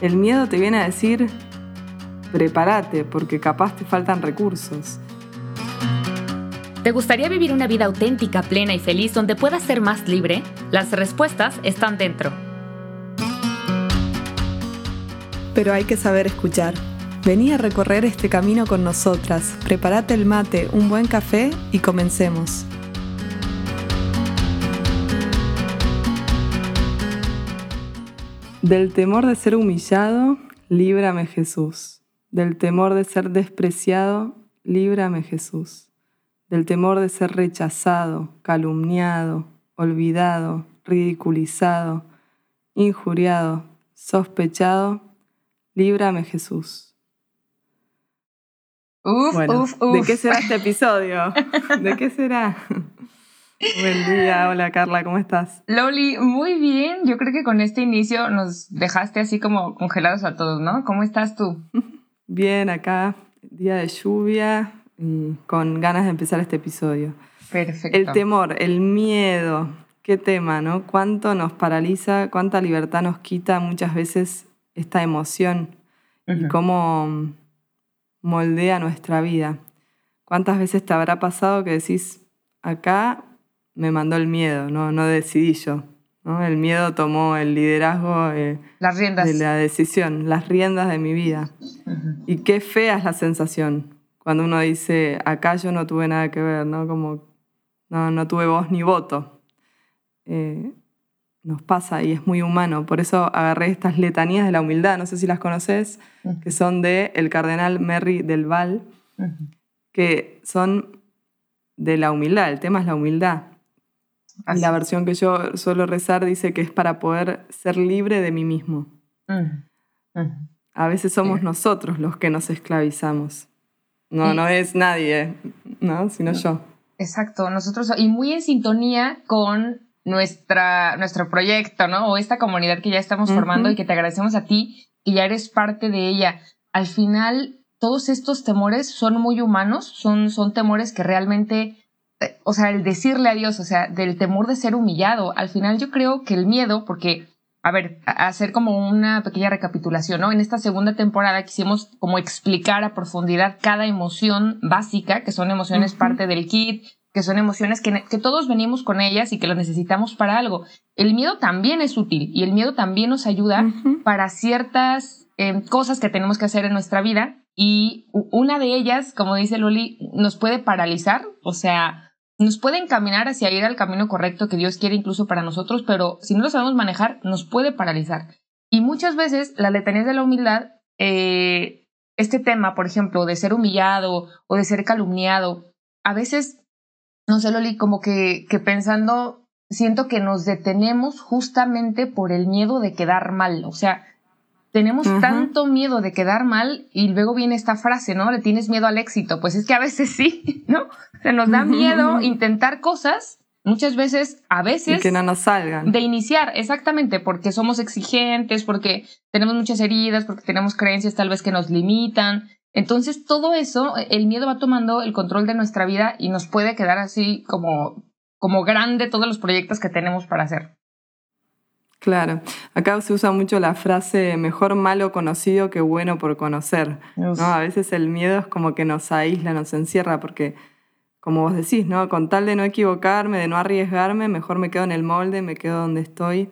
el miedo te viene a decir, prepárate, porque capaz te faltan recursos. ¿Te gustaría vivir una vida auténtica, plena y feliz donde puedas ser más libre? Las respuestas están dentro. Pero hay que saber escuchar. Vení a recorrer este camino con nosotras. Prepárate el mate, un buen café y comencemos. Del temor de ser humillado, líbrame Jesús. Del temor de ser despreciado, líbrame Jesús. Del temor de ser rechazado, calumniado, olvidado, ridiculizado, injuriado, sospechado, líbrame Jesús. Uf, uf, uf. ¿De qué será este episodio? ¿De qué será? Buen día, hola Carla, ¿cómo estás? Loli, muy bien. Yo creo que con este inicio nos dejaste así como congelados a todos, ¿no? ¿Cómo estás tú? Bien, acá, día de lluvia y con ganas de empezar este episodio. Perfecto. El temor, el miedo, qué tema, ¿no? Cuánto nos paraliza, cuánta libertad nos quita muchas veces esta emoción y cómo moldea nuestra vida. ¿Cuántas veces te habrá pasado que decís, acá me mandó el miedo, no, no decidí yo? ¿no? El miedo tomó el liderazgo eh, las riendas. de la decisión, las riendas de mi vida. Y qué fea es la sensación cuando uno dice, acá yo no tuve nada que ver, ¿no? Como no, no tuve voz ni voto. Eh, nos pasa y es muy humano. Por eso agarré estas letanías de la humildad, no sé si las conoces, que son de el cardenal Merry del Val, que son de la humildad, el tema es la humildad. Y la versión que yo suelo rezar dice que es para poder ser libre de mí mismo. A veces somos nosotros los que nos esclavizamos. No, no es nadie, ¿no? sino yo. Exacto, nosotros, y muy en sintonía con nuestra, nuestro proyecto, ¿no? O esta comunidad que ya estamos formando y que te agradecemos a ti, que ya eres parte de ella. Al final, todos estos temores son muy humanos, son, son temores que realmente, eh, o sea, el decirle a Dios, o sea, del temor de ser humillado, al final yo creo que el miedo, porque, a ver, hacer como una pequeña recapitulación, ¿no? En esta segunda temporada quisimos como explicar a profundidad cada emoción básica, que son emociones parte del kit, que son emociones que, todos venimos con ellas y que las necesitamos para algo. El miedo también es útil y el miedo también nos ayuda para ciertas em, cosas que tenemos que hacer en nuestra vida y una de ellas, como dice Loli, nos puede paralizar, o sea, nos puede encaminar hacia ir al camino correcto que Dios quiere incluso para nosotros, pero si no lo sabemos manejar, nos puede paralizar. Y muchas veces la letanía de la humildad, eh, este tema, por ejemplo, de ser humillado o de ser calumniado, a veces no sé, Loli, como que, que pensando, siento que nos detenemos justamente por el miedo de quedar mal. O sea, tenemos tanto miedo de quedar mal y luego viene esta frase, ¿no? Le tienes miedo al éxito. Pues es que a veces sí, ¿no? Se nos da miedo intentar cosas, muchas veces, a veces. Y que no nos salgan. De iniciar, exactamente, porque somos exigentes, porque tenemos muchas heridas, porque tenemos creencias tal vez que nos limitan. Entonces, todo eso, el miedo va tomando el control de nuestra vida y nos puede quedar así como, como grande todos los proyectos que tenemos para hacer. Claro, acá se usa mucho la frase mejor malo conocido que bueno por conocer. ¿no? A veces el miedo es como que nos aísla, nos encierra, porque como vos decís, ¿no? Con tal de no equivocarme, de no arriesgarme, mejor me quedo en el molde, me quedo donde estoy.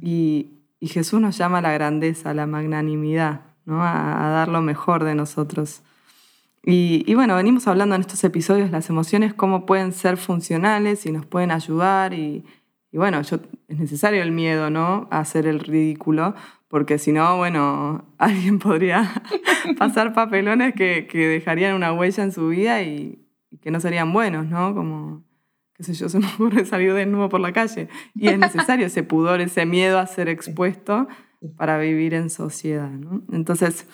Y, y Jesús nos llama a la grandeza, a la magnanimidad a, dar lo mejor de nosotros. Y, bueno, venimos hablando en estos episodios las emociones, cómo pueden ser funcionales y nos pueden ayudar. Y, bueno, yo, es necesario el miedo, ¿no? A hacer el ridículo, porque si no, bueno, alguien podría pasar papelones que, que, dejarían una huella en su vida y, que no serían buenos, ¿no? Como, qué sé yo, se me ocurre salir de nuevo por la calle. Y es necesario ese pudor, ese miedo a ser expuesto para vivir en sociedad. ¿no? Entonces,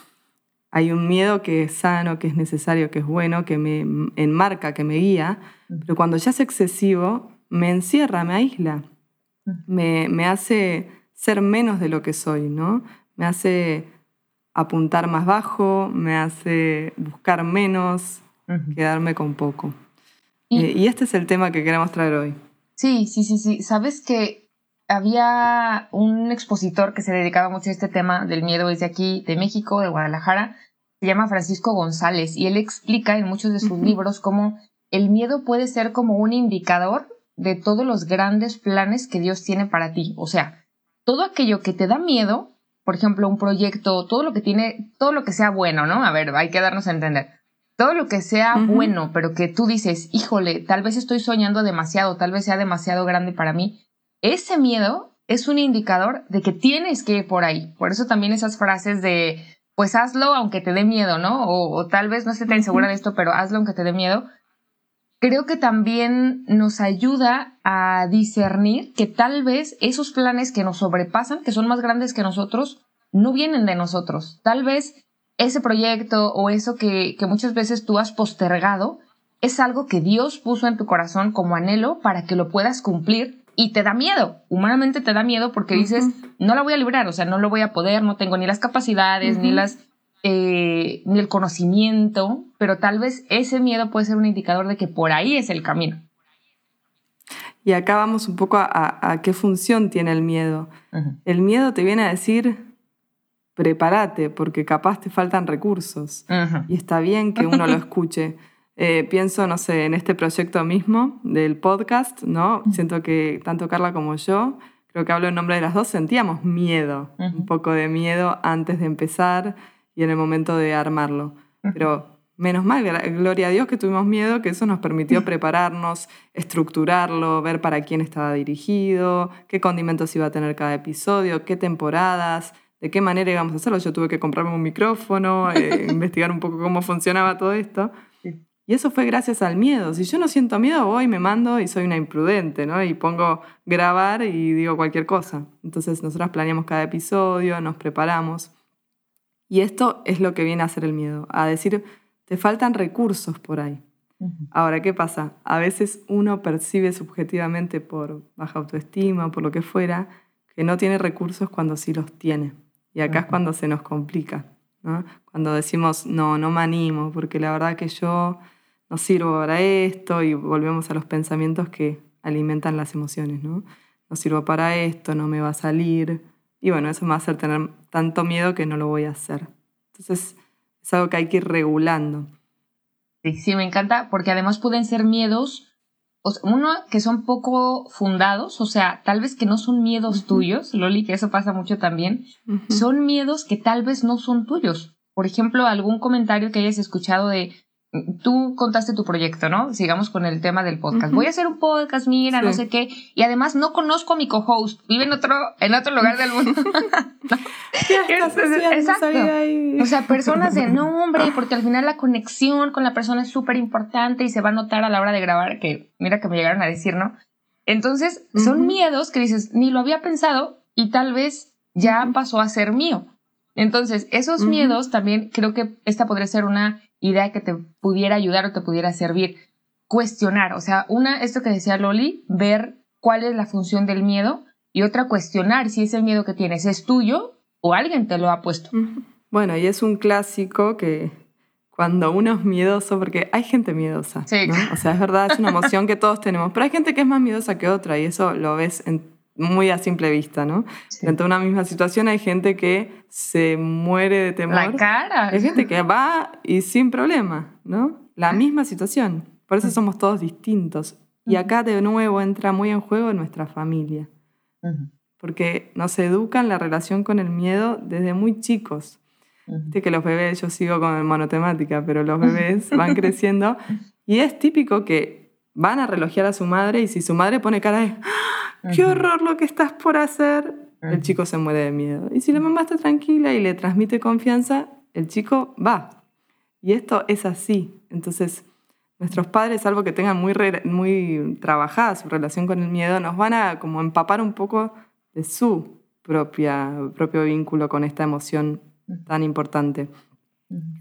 hay un miedo que es sano, que es necesario, que es bueno, que me enmarca, que me guía, pero cuando ya es excesivo, me encierra, me aísla, me, me hace ser menos de lo que soy, ¿no? Me hace apuntar más bajo, me hace buscar menos, quedarme con poco. Y, eh, y, este es el tema que queremos traer hoy. Sí, sí, sí, sí. Sabes que había un expositor que se dedicaba mucho a este tema del miedo desde aquí, de México, de Guadalajara, se llama Francisco González, y él explica en muchos de sus libros cómo el miedo puede ser como un indicador de todos los grandes planes que Dios tiene para ti. O sea, todo aquello que te da miedo, por ejemplo, un proyecto, todo lo que tiene, todo lo que sea bueno, ¿no? A ver, hay que darnos a entender. Todo lo que sea bueno, pero que tú dices, híjole, tal vez estoy soñando demasiado, tal vez sea demasiado grande para mí, ese miedo es un indicador de que tienes que ir por ahí. Por eso también esas frases de, pues hazlo aunque te dé miedo, ¿no? O, tal vez no esté tan segura de esto, pero hazlo aunque te dé miedo. Creo que también nos ayuda a discernir que tal vez esos planes que nos sobrepasan, que son más grandes que nosotros, no vienen de nosotros. Tal vez ese proyecto o eso que, que muchas veces tú has postergado es algo que Dios puso en tu corazón como anhelo para que lo puedas cumplir y te da miedo, humanamente te da miedo porque dices, no la voy a librar, o sea, no lo voy a poder, no tengo ni las capacidades, ni las eh, ni el conocimiento, pero tal vez ese miedo puede ser un indicador de que por ahí es el camino. Y acá vamos un poco a, qué función tiene el miedo. El miedo te viene a decir, prepárate, porque capaz te faltan recursos. Y está bien que uno lo escuche. Eh, pienso, no sé, en este proyecto mismo del podcast, ¿no? Siento que tanto Carla como yo, creo que hablo en nombre de las dos, sentíamos miedo, un poco de miedo antes de empezar y en el momento de armarlo. Pero menos mal, gloria a Dios que tuvimos miedo, que eso nos permitió prepararnos, estructurarlo, ver para quién estaba dirigido, qué condimentos iba a tener cada episodio, qué temporadas, de qué manera íbamos a hacerlo. Yo tuve que comprarme un micrófono, eh, investigar un poco cómo funcionaba todo esto. Y eso fue gracias al miedo. Si yo no siento miedo, voy, me mando y soy una imprudente, ¿no? Y pongo grabar y digo cualquier cosa. Entonces nosotros planeamos cada episodio, nos preparamos. Y esto es lo que viene a hacer el miedo, a decir, te faltan recursos por ahí. Ahora, ¿qué pasa? A veces uno percibe subjetivamente por baja autoestima, por lo que fuera, que no tiene recursos cuando sí los tiene. Y acá es cuando se nos complica. ¿no? Cuando decimos, no, no me animo, porque la verdad que yo no sirvo para esto y volvemos a los pensamientos que alimentan las emociones, ¿no? No sirvo para esto, no me va a salir. Y bueno, eso me va a hacer tener tanto miedo que no lo voy a hacer. Entonces, es algo que hay que ir regulando. Sí, sí, me encanta, porque además pueden ser miedos, uno, que son poco fundados, o sea, tal vez que no son miedos tuyos, Loli, que eso pasa mucho también, son miedos que tal vez no son tuyos. Por ejemplo, algún comentario que hayas escuchado de, tú contaste tu proyecto, ¿no? Sigamos con el tema del podcast. Voy a hacer un podcast, mira, no sé qué. Y además no conozco a mi co-host. Vive en otro, en otro lugar del mundo. Exacto. O sea, personas de nombre, porque al final la conexión con la persona es súper importante y se va a notar a la hora de grabar, que mira que me llegaron a decir, ¿no? Entonces, son miedos que dices, ni lo había pensado y tal vez ya pasó a ser mío. Entonces, esos miedos también creo que esta podría ser una idea que te pudiera ayudar o te pudiera servir. Cuestionar, o sea, una, esto que decía Loli, ver cuál es la función del miedo y otra, cuestionar si ese miedo que tienes es tuyo o alguien te lo ha puesto. Bueno, y es un clásico que cuando uno es miedoso, porque hay gente miedosa, sí. o sea, es verdad, es una emoción que todos tenemos, pero hay gente que es más miedosa que otra y eso lo ves en muy a simple vista, ¿no? Sí. Dentro de una misma situación hay gente que se muere de temor. La cara. Hay gente que va y sin problema, ¿no? La misma situación. Por eso somos todos distintos. Y acá de nuevo entra muy en juego nuestra familia. Porque nos educan la relación con el miedo desde muy chicos. Viste que los bebés, yo sigo con monotemática, pero los bebés van creciendo y es típico que van a relojear a su madre y si su madre pone cara de qué horror lo que estás por hacer, el chico se muere de miedo. Y si la mamá está tranquila y le transmite confianza, el chico va. Y esto es así. Entonces, nuestros padres, salvo que tengan muy, muy trabajada su relación con el miedo, nos van a como empapar un poco de su propia, propio vínculo con esta emoción tan importante.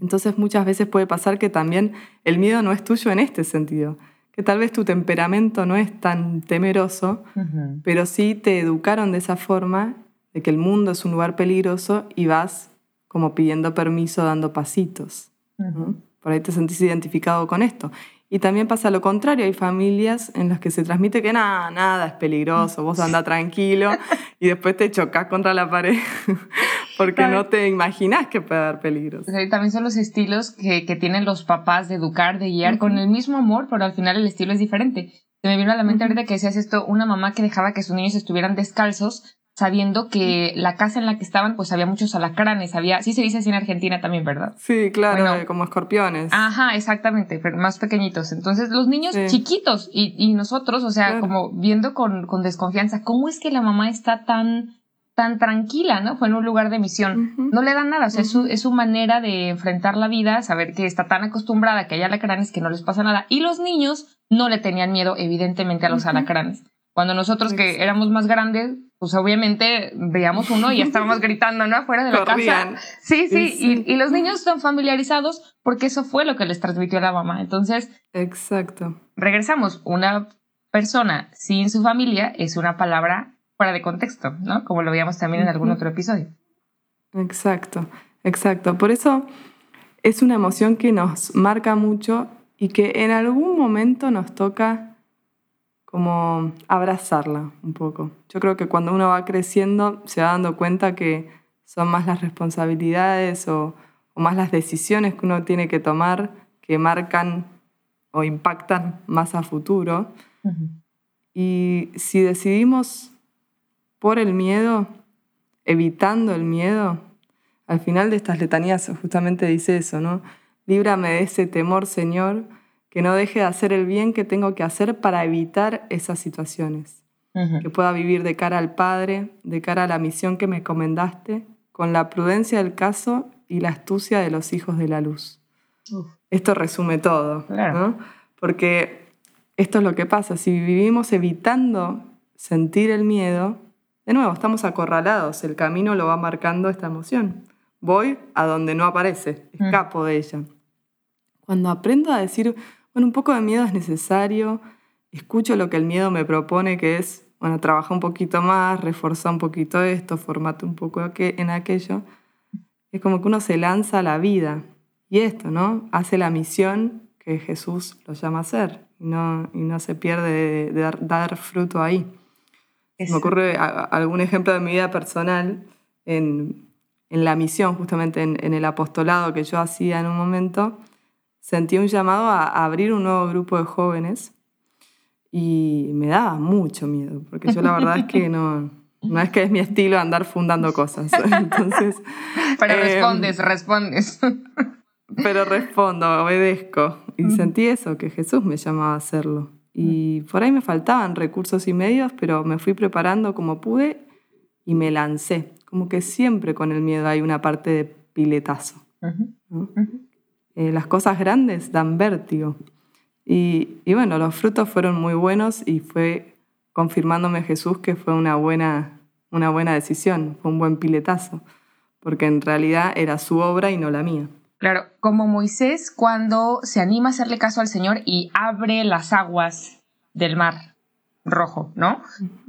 Entonces muchas veces puede pasar que también el miedo no es tuyo en este sentido, que tal vez tu temperamento no es tan temeroso, pero sí te educaron de esa forma, de que el mundo es un lugar peligroso y vas como pidiendo permiso, dando pasitos. Por ahí te sentís identificado con esto. Y también pasa lo contrario, hay familias en las que se transmite que nada, nada es peligroso, vos anda tranquilo y después te chocas contra la pared porque no te imaginas que puede haber peligros. También son los estilos que, que tienen los papás de educar, de guiar con el mismo amor, pero al final el estilo es diferente. Se me vino a la mente ahorita que decías esto, una mamá que dejaba que sus niños estuvieran descalzos sabiendo que la casa en la que estaban, pues había muchos alacranes, había, sí se dice así en Argentina también, ¿verdad? Sí, claro, como escorpiones. Ajá, exactamente, pero más pequeñitos. Entonces, los niños chiquitos y, y, nosotros, o sea, como viendo con, con, desconfianza, ¿cómo es que la mamá está tan, tan tranquila, ¿no? Fue en un lugar de misión. No le dan nada, o sea, es, su, es, su, manera de enfrentar la vida, saber que está tan acostumbrada que hay alacranes que no les pasa nada. Y los niños no le tenían miedo, evidentemente, a los alacranes. Cuando nosotros que éramos más grandes, pues obviamente veíamos uno y estábamos gritando, ¿no? Afuera de la casa. Sí, sí, Y, los niños están familiarizados porque eso fue lo que les transmitió la mamá. Entonces, exacto. Regresamos, una persona sin su familia es una palabra fuera de contexto, ¿no? Como lo veíamos también en algún otro episodio. Exacto, exacto. Por eso es una emoción que nos marca mucho y que en algún momento nos toca como abrazarla un poco. Yo creo que cuando uno va creciendo se va dando cuenta que son más las responsabilidades o, más las decisiones que uno tiene que tomar que marcan o impactan más a futuro. Y si decidimos por el miedo, evitando el miedo, al final de estas letanías justamente dice eso, ¿no? Líbrame de ese temor, Señor, que no deje de hacer el bien que tengo que hacer para evitar esas situaciones, que pueda vivir de cara al Padre, de cara a la misión que me comendaste, con la prudencia del caso y la astucia de los hijos de la luz. Esto resume todo, ¿no? porque esto es lo que pasa, si vivimos evitando sentir el miedo, de nuevo, estamos acorralados, el camino lo va marcando esta emoción. Voy a donde no aparece, escapo de ella. Cuando aprendo a decir, bueno, un poco de miedo es necesario. Escucho lo que el miedo me propone, que es, bueno, trabaja un poquito más, reforza un poquito esto, formate un poco en aquello. Es como que uno se lanza a la vida. Y esto, ¿no? Hace la misión que Jesús lo llama a hacer y no, y no se pierde de, dar, fruto ahí. Me ocurre algún ejemplo de mi vida personal en, en la misión, justamente en, en, el apostolado que yo hacía en un momento sentí un llamado a, abrir un nuevo grupo de jóvenes y me daba mucho miedo, porque yo la verdad es que no, no es que es mi estilo andar fundando cosas. Entonces, pero em, respondes, respondes. Pero respondo, obedezco. Y sentí eso, que Jesús me llamaba a hacerlo. Y por ahí me faltaban recursos y medios, pero me fui preparando como pude y me lancé. Como que siempre con el miedo hay una parte de piletazo. Eh, las cosas grandes dan vértigo. Y, bueno, los frutos fueron muy buenos y fue confirmándome Jesús que fue una buena, una buena decisión, fue un buen piletazo, porque en realidad era su obra y no la mía. Claro, como Moisés cuando se anima a hacerle caso al Señor y abre las aguas del mar rojo, ¿no?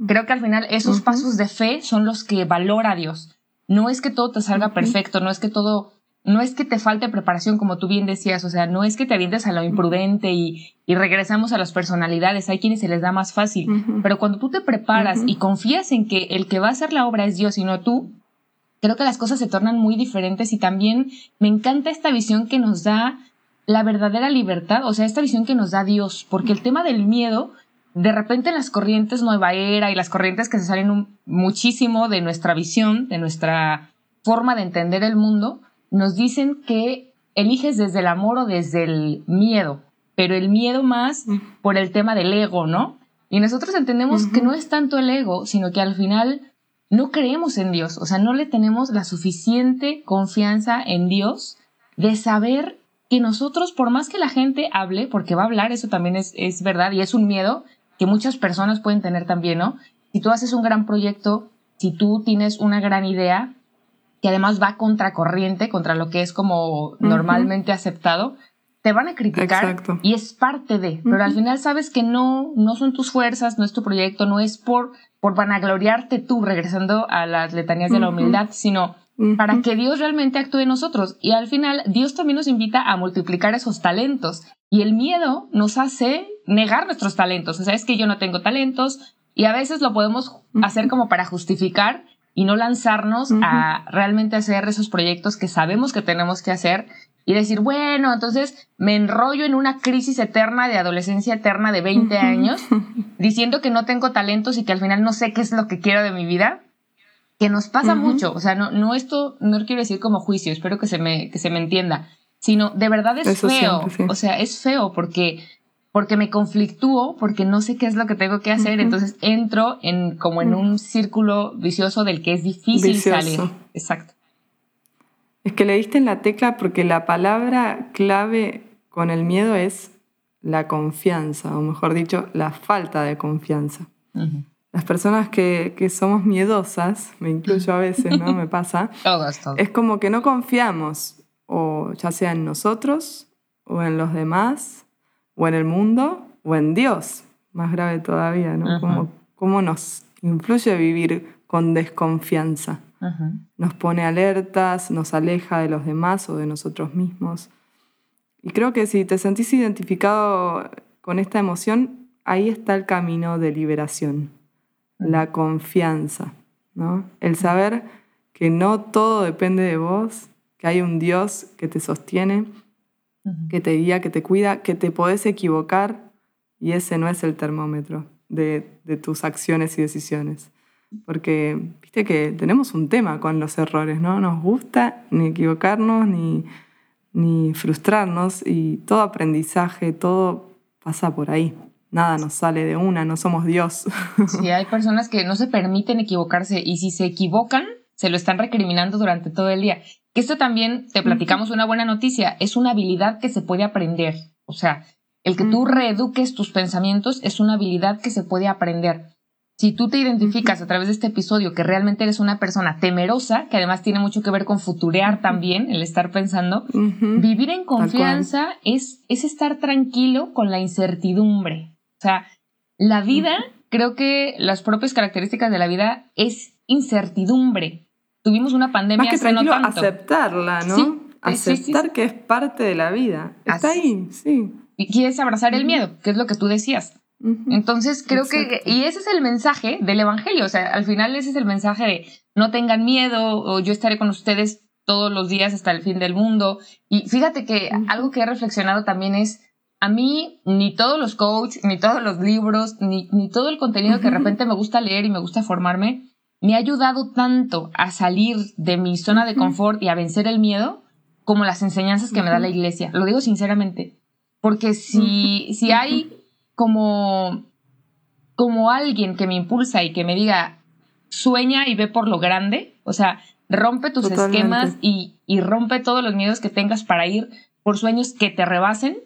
Creo que al final esos pasos de fe son los que valora Dios. No es que todo te salga perfecto, no es que todo no es que te falte preparación, como tú bien decías, o sea, no es que te avientes a lo imprudente y, regresamos a las personalidades, hay quienes se les da más fácil, pero cuando tú te preparas y confías en que el que va a hacer la obra es Dios y no tú, creo que las cosas se tornan muy diferentes y también me encanta esta visión que nos da la verdadera libertad, o sea, esta visión que nos da Dios, porque el tema del miedo, de repente en las corrientes nueva era y las corrientes que se salen muchísimo de nuestra visión, de nuestra forma de entender el mundo, nos dicen que eliges desde el amor o desde el miedo, pero el miedo más por el tema del ego, ¿no? Y nosotros entendemos que no es tanto el ego, sino que al final no creemos en Dios, o sea, no le tenemos la suficiente confianza en Dios de saber que nosotros, por más que la gente hable, porque va a hablar, eso también es, es verdad y es un miedo que muchas personas pueden tener también, ¿no? Si tú haces un gran proyecto, si tú tienes una gran idea, que además va contracorriente contra lo que es como normalmente aceptado, te van a criticar y es parte de, pero al final sabes que no, no son tus fuerzas, no es tu proyecto, no es por, por vanagloriarte tú, regresando a las letanías de la humildad, sino para que Dios realmente actúe en nosotros. Y al final, Dios también nos invita a multiplicar esos talentos. Y el miedo nos hace negar nuestros talentos. O sea, es que yo no tengo talentos y a veces lo podemos hacer como para justificar y no lanzarnos a realmente hacer esos proyectos que sabemos que tenemos que hacer y decir, bueno, entonces me enrollo en una crisis eterna de adolescencia eterna de 20 años, diciendo que no tengo talentos y que al final no sé qué es lo que quiero de mi vida, que nos pasa mucho. O sea, no, no esto, no quiero decir como juicio, espero que se me, que se me entienda, sino de verdad es feo. O sea, es feo porque porque me conflictúo, porque no sé qué es lo que tengo que hacer, entonces entro en como en un círculo vicioso del que es difícil salir. Exacto. Es que le diste en la tecla porque la palabra clave con el miedo es la confianza, o mejor dicho, la falta de confianza. Las personas que, somos miedosas, me incluyo a veces, ¿no? Me pasa. Es como que no confiamos, o ya sea en nosotros, o en los demás, o en el mundo, o en Dios. Más grave todavía, ¿no? Como, ¿Cómo nos influye vivir con desconfianza? Nos pone alertas, nos aleja de los demás o de nosotros mismos. Y creo que si te sentís identificado con esta emoción, ahí está el camino de liberación, la confianza, ¿no? El saber que no todo depende de vos, que hay un Dios que te sostiene, que te guía, que te cuida, que te podés equivocar y ese no es el termómetro de, de tus acciones y decisiones porque viste que tenemos un tema con los errores, ¿no? Nos gusta ni equivocarnos ni, ni frustrarnos y todo aprendizaje, todo pasa por ahí. Nada nos sale de una, no somos Dios. Sí, hay personas que no se permiten equivocarse y si se equivocan, se lo están recriminando durante todo el día. Que esto también, te platicamos una buena noticia, es una habilidad que se puede aprender. O sea, el que tú reeduques tus pensamientos es una habilidad que se puede aprender. Si tú te identificas a través de este episodio que realmente eres una persona temerosa, que además tiene mucho que ver con futurear también, el estar pensando, vivir en confianza es, es estar tranquilo con la incertidumbre. O sea, la vida, creo que las propias características de la vida es incertidumbre. Tuvimos una pandemia Más que no tanto. aceptarla, ¿no? Aceptar que es parte de la vida. Está ahí, sí. Y quieres abrazar el miedo, que es lo que tú decías. Entonces creo que, y ese es el mensaje del Evangelio, o sea, al final ese es el mensaje de no tengan miedo o yo estaré con ustedes todos los días hasta el fin del mundo. Y fíjate que algo que he reflexionado también es, a mí ni todos los coaches, ni todos los libros, ni, ni todo el contenido que de repente me gusta leer y me gusta formarme, me ha ayudado tanto a salir de mi zona de confort y a vencer el miedo como las enseñanzas que me da la iglesia. Lo digo sinceramente, porque si, si hay como, como alguien que me impulsa y que me diga, sueña y ve por lo grande, o sea, rompe tus esquemas y, y rompe todos los miedos que tengas para ir por sueños que te rebasen,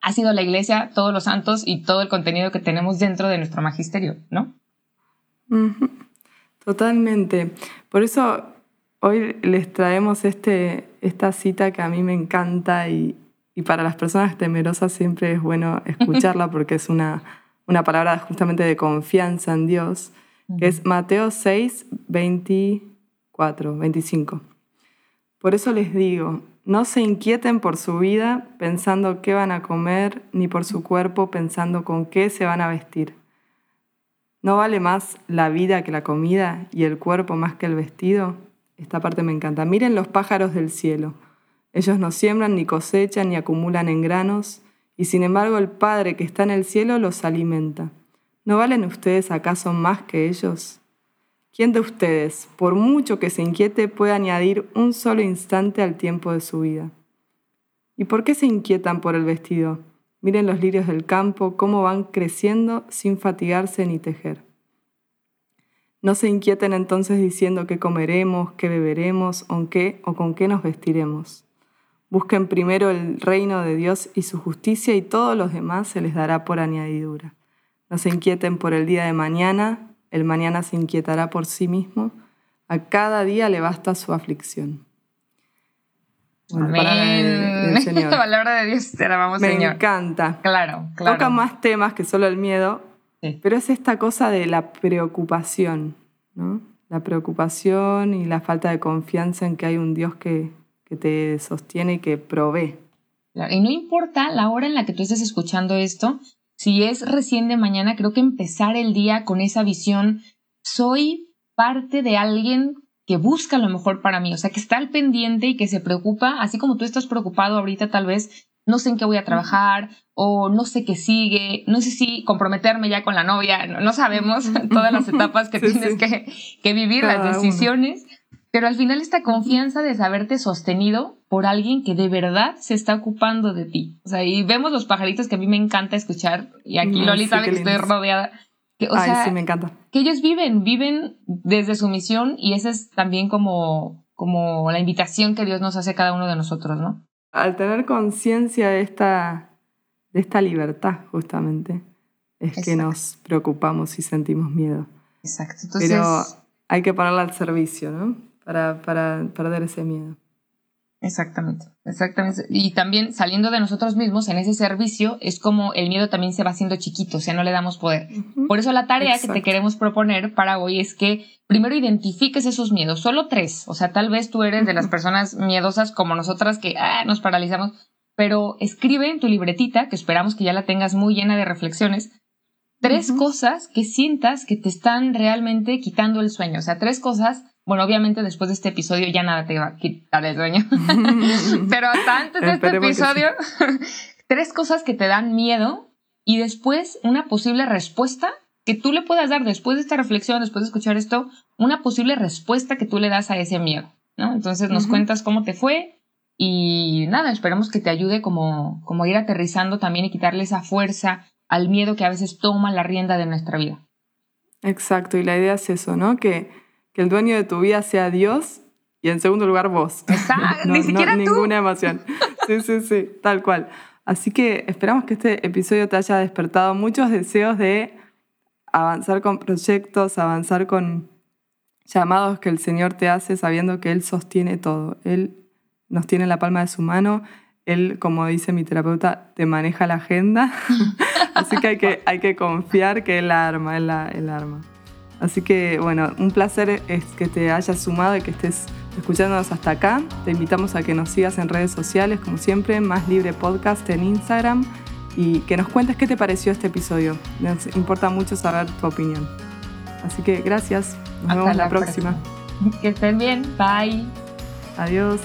ha sido la iglesia, todos los santos y todo el contenido que tenemos dentro de nuestro magisterio, ¿no? Totalmente. Por eso hoy les traemos este, esta cita que a mí me encanta y, y para las personas temerosas siempre es bueno escucharla porque es una, una palabra justamente de confianza en Dios, que es Mateo 6, 24, 25. Por eso les digo, no se inquieten por su vida pensando qué van a comer, ni por su cuerpo pensando con qué se van a vestir. ¿No vale más la vida que la comida y el cuerpo más que el vestido? Esta parte me encanta. Miren los pájaros del cielo ellos no siembran, ni cosechan, ni acumulan en granos, y sin embargo el Padre que está en el cielo los alimenta. ¿No valen ustedes acaso más que ellos? ¿Quién de ustedes, por mucho que se inquiete, puede añadir un solo instante al tiempo de su vida? ¿Y por qué se inquietan por el vestido? Miren los lirios del campo, cómo van creciendo sin fatigarse ni tejer. No se inquieten entonces diciendo qué comeremos, qué beberemos, o, qué, o con qué nos vestiremos. Busquen primero el reino de Dios y su justicia y todos los demás se les dará por añadidura. No se inquieten por el día de mañana, el mañana se inquietará por sí mismo. A cada día le basta su aflicción. Amén. Esta palabra de Dios te la vamos, Me Señor. Encanta. Claro, claro. Toca más temas que solo el miedo, pero es esta cosa de la preocupación, ¿no? La preocupación y la falta de confianza en que hay un Dios que, que te sostiene y que provee. Y no importa la hora en la que tú estés escuchando esto, si es recién de mañana, creo que empezar el día con esa visión, soy parte de alguien que busca lo mejor para mí, o sea, que está al pendiente y que se preocupa, así como tú estás preocupado ahorita tal vez, no sé en qué voy a trabajar o no sé qué sigue, no sé si comprometerme ya con la novia, no, sabemos todas las etapas que tienes Que, vivir, las decisiones, pero al final esta confianza de saberte sostenido por alguien que de verdad se está ocupando de ti. O sea, y vemos los pajaritos que a mí me encanta escuchar y aquí Loli sabe que estoy rodeada que, Ay, sí, me encanta. Que ellos viven, viven desde su misión y esa es también como, como la invitación que Dios nos hace a cada uno de nosotros, ¿no? Al tener conciencia de esta, de esta libertad, justamente, es que nos preocupamos y sentimos miedo. Exacto. Entonces... Pero hay que ponerla al servicio, ¿no? Para, para perder ese miedo. Exactamente, exactamente. Y también saliendo de nosotros mismos en ese servicio es como el miedo también se va haciendo chiquito, o sea, no le damos poder. Por eso la tarea que te queremos proponer para hoy es que primero identifiques esos miedos, solo tres. O sea, tal vez tú eres de las personas miedosas como nosotras que ah, nos paralizamos, pero escribe en tu libretita, que esperamos que ya la tengas muy llena de reflexiones, tres cosas que sientas que te están realmente quitando el sueño. O sea, tres cosas bueno, obviamente después de este episodio ya nada te va a quitar el sueño. Pero hasta antes de este episodio, tres cosas que te dan miedo y después una posible respuesta que tú le puedas dar después de esta reflexión, después de escuchar esto, una posible respuesta que tú le das a ese miedo, ¿no? Entonces nos cuentas cómo te fue y nada, esperamos que te ayude como, como a ir aterrizando también y quitarle esa fuerza al miedo que a veces toma la rienda de nuestra vida. Exacto, y la idea es eso, ¿no? Que que el dueño de tu vida sea Dios y en segundo lugar vos. Exacto, ni siquiera tú. Ninguna emoción. Sí, sí, sí, tal cual. Así que esperamos que este episodio te haya despertado muchos deseos de avanzar con proyectos, avanzar con llamados que el Señor te hace sabiendo que Él sostiene todo. Él nos tiene en la palma de su mano. Él, como dice mi terapeuta, te maneja la agenda. Así que hay que, hay que confiar que Él la arma, Él la, él la arma. Así que bueno, un placer es que te hayas sumado y que estés escuchándonos hasta acá. Te invitamos a que nos sigas en redes sociales, como siempre, Más Libre Podcast en Instagram y que nos cuentes qué te pareció este episodio. Nos importa mucho saber tu opinión. Así que gracias. Nos vemos la, próxima. Que estén bien. Bye. Adiós.